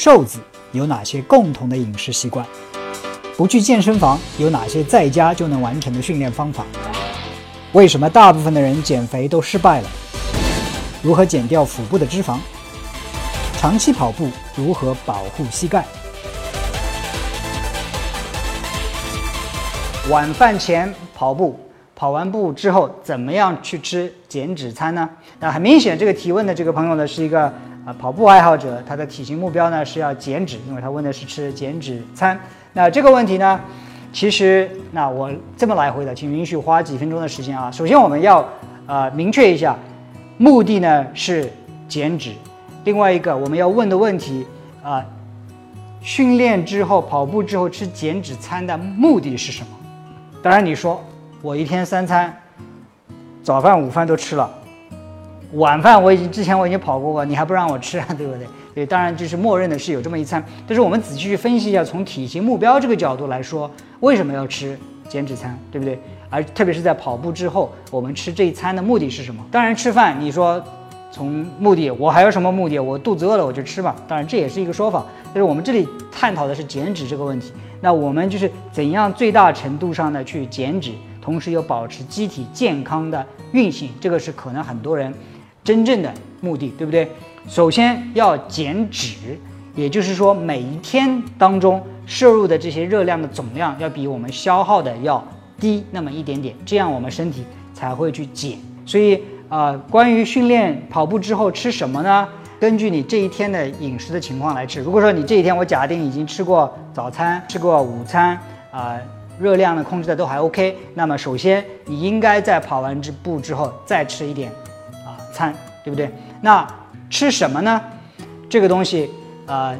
瘦子有哪些共同的饮食习惯？不去健身房有哪些在家就能完成的训练方法？为什么大部分的人减肥都失败了？如何减掉腹部的脂肪？长期跑步如何保护膝盖？晚饭前跑步，跑完步之后怎么样去吃减脂餐呢？那很明显，这个提问的这个朋友呢是一个啊跑步爱好者，他的体型目标呢是要减脂，因为他问的是吃减脂餐。那这个问题呢，其实那我这么来回答，请允许花几分钟的时间啊。首先我们要呃明确一下，目的呢是减脂。另外一个我们要问的问题啊，训练之后跑步之后吃减脂餐的目的是什么？当然你说我一天三餐，早饭午饭都吃了，晚饭我已经之前我已经跑过了，你还不让我吃，对不对？对，当然就是默认的是有这么一餐，但是我们仔细去分析一下，从体型目标这个角度来说，为什么要吃减脂餐，对不对？而特别是在跑步之后，我们吃这一餐的目的是什么？当然吃饭，你说从目的，我还有什么目的？我肚子饿了我就吃吧，当然这也是一个说法，但是我们这里探讨的是减脂这个问题。那我们就是怎样最大程度上的去减脂，同时又保持机体健康的运行，这个是可能很多人真正的目的，对不对？首先要减脂，也就是说每一天当中摄入的这些热量的总量要比我们消耗的要低那么一点点，这样我们身体才会去减。所以啊，关于训练跑步之后吃什么呢？根据你这一天的饮食的情况来吃。如果说你这一天我假定已经吃过早餐、吃过午餐啊，热量呢控制的都还 OK，那么首先你应该在跑完之步之后再吃一点啊餐，对不对？那吃什么呢？这个东西啊，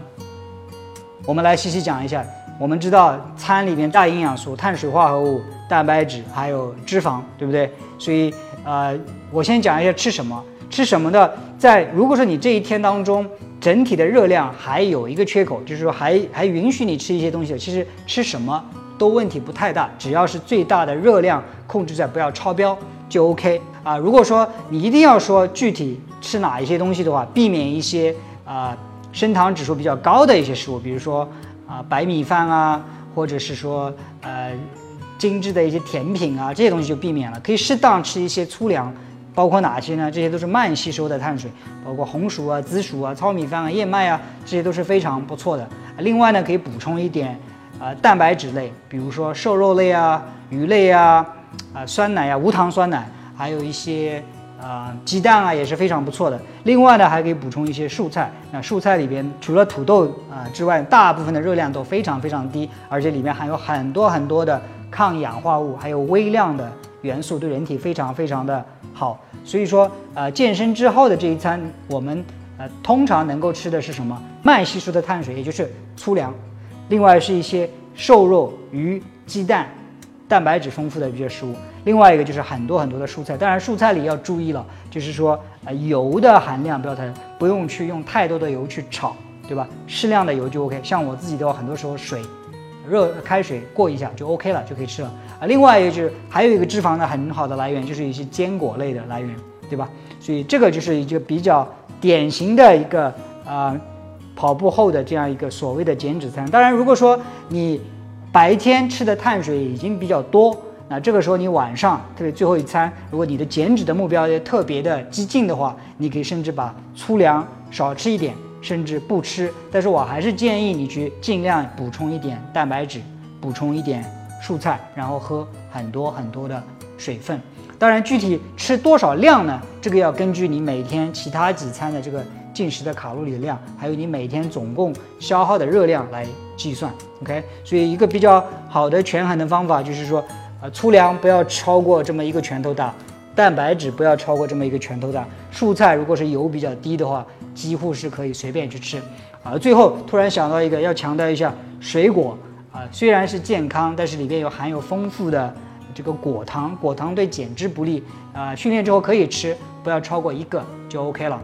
我们来细细讲一下。我们知道餐里面大营养素、碳水化合物、蛋白质还有脂肪，对不对？所以呃，我先讲一下吃什么。吃什么的，在如果说你这一天当中整体的热量还有一个缺口，就是说还还允许你吃一些东西，其实吃什么都问题不太大，只要是最大的热量控制在不要超标就 OK 啊。如果说你一定要说具体。吃哪一些东西的话，避免一些啊升糖指数比较高的一些食物，比如说啊白米饭啊，或者是说呃精致的一些甜品啊，这些东西就避免了。可以适当吃一些粗粮，包括哪些呢？这些都是慢吸收的碳水，包括红薯啊、紫薯啊、糙米饭啊、燕麦啊，这些都是非常不错的。另外呢，可以补充一点啊蛋白质类，比如说瘦肉类啊、鱼类啊、啊酸奶啊、无糖酸奶，还有一些。啊，鸡蛋啊也是非常不错的。另外呢，还可以补充一些蔬菜。那蔬菜里边除了土豆啊之外，大部分的热量都非常非常低，而且里面含有很多很多的抗氧化物，还有微量的元素，对人体非常非常的好。所以说，呃，健身之后的这一餐，我们呃通常能够吃的是什么？慢吸收的碳水，也就是粗粮。另外是一些瘦肉、鱼、鸡蛋。蛋白质丰富的一些食物，另外一个就是很多很多的蔬菜。当然，蔬菜里要注意了，就是说，呃，油的含量不要太，不用去用太多的油去炒，对吧？适量的油就 OK。像我自己的话，很多时候水，热开水过一下就 OK 了，就可以吃了。啊，另外一个就是还有一个脂肪的很好的来源，就是一些坚果类的来源，对吧？所以这个就是一个比较典型的一个啊，跑步后的这样一个所谓的减脂餐。当然，如果说你。白天吃的碳水已经比较多，那这个时候你晚上特别最后一餐，如果你的减脂的目标也特别的激进的话，你可以甚至把粗粮少吃一点，甚至不吃。但是我还是建议你去尽量补充一点蛋白质，补充一点蔬菜，然后喝很多很多的水分。当然，具体吃多少量呢？这个要根据你每天其他几餐的这个进食的卡路里的量，还有你每天总共消耗的热量来计算。OK，所以一个比较好的权衡的方法就是说，呃，粗粮不要超过这么一个拳头大，蛋白质不要超过这么一个拳头大，蔬菜如果是油比较低的话，几乎是可以随便去吃。啊，最后突然想到一个，要强调一下，水果啊，虽然是健康，但是里边有含有丰富的。这个果糖，果糖对减脂不利啊。训练之后可以吃，不要超过一个就 OK 了。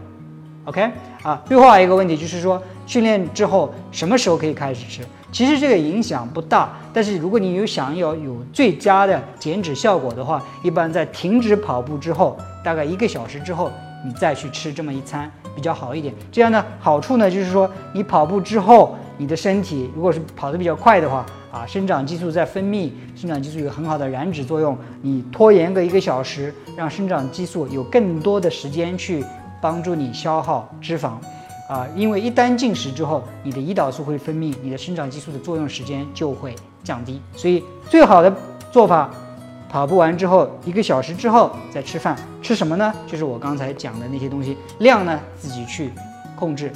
OK 啊。最后还有一个问题就是说，训练之后什么时候可以开始吃？其实这个影响不大，但是如果你有想要有最佳的减脂效果的话，一般在停止跑步之后，大概一个小时之后，你再去吃这么一餐比较好一点。这样呢，好处呢就是说，你跑步之后，你的身体如果是跑得比较快的话，啊，生长激素在分泌，生长激素有很好的燃脂作用。你拖延个一个小时，让生长激素有更多的时间去帮助你消耗脂肪。啊，因为一旦进食之后，你的胰岛素会分泌，你的生长激素的作用时间就会降低。所以最好的做法，跑步完之后一个小时之后再吃饭。吃什么呢？就是我刚才讲的那些东西，量呢自己去控制，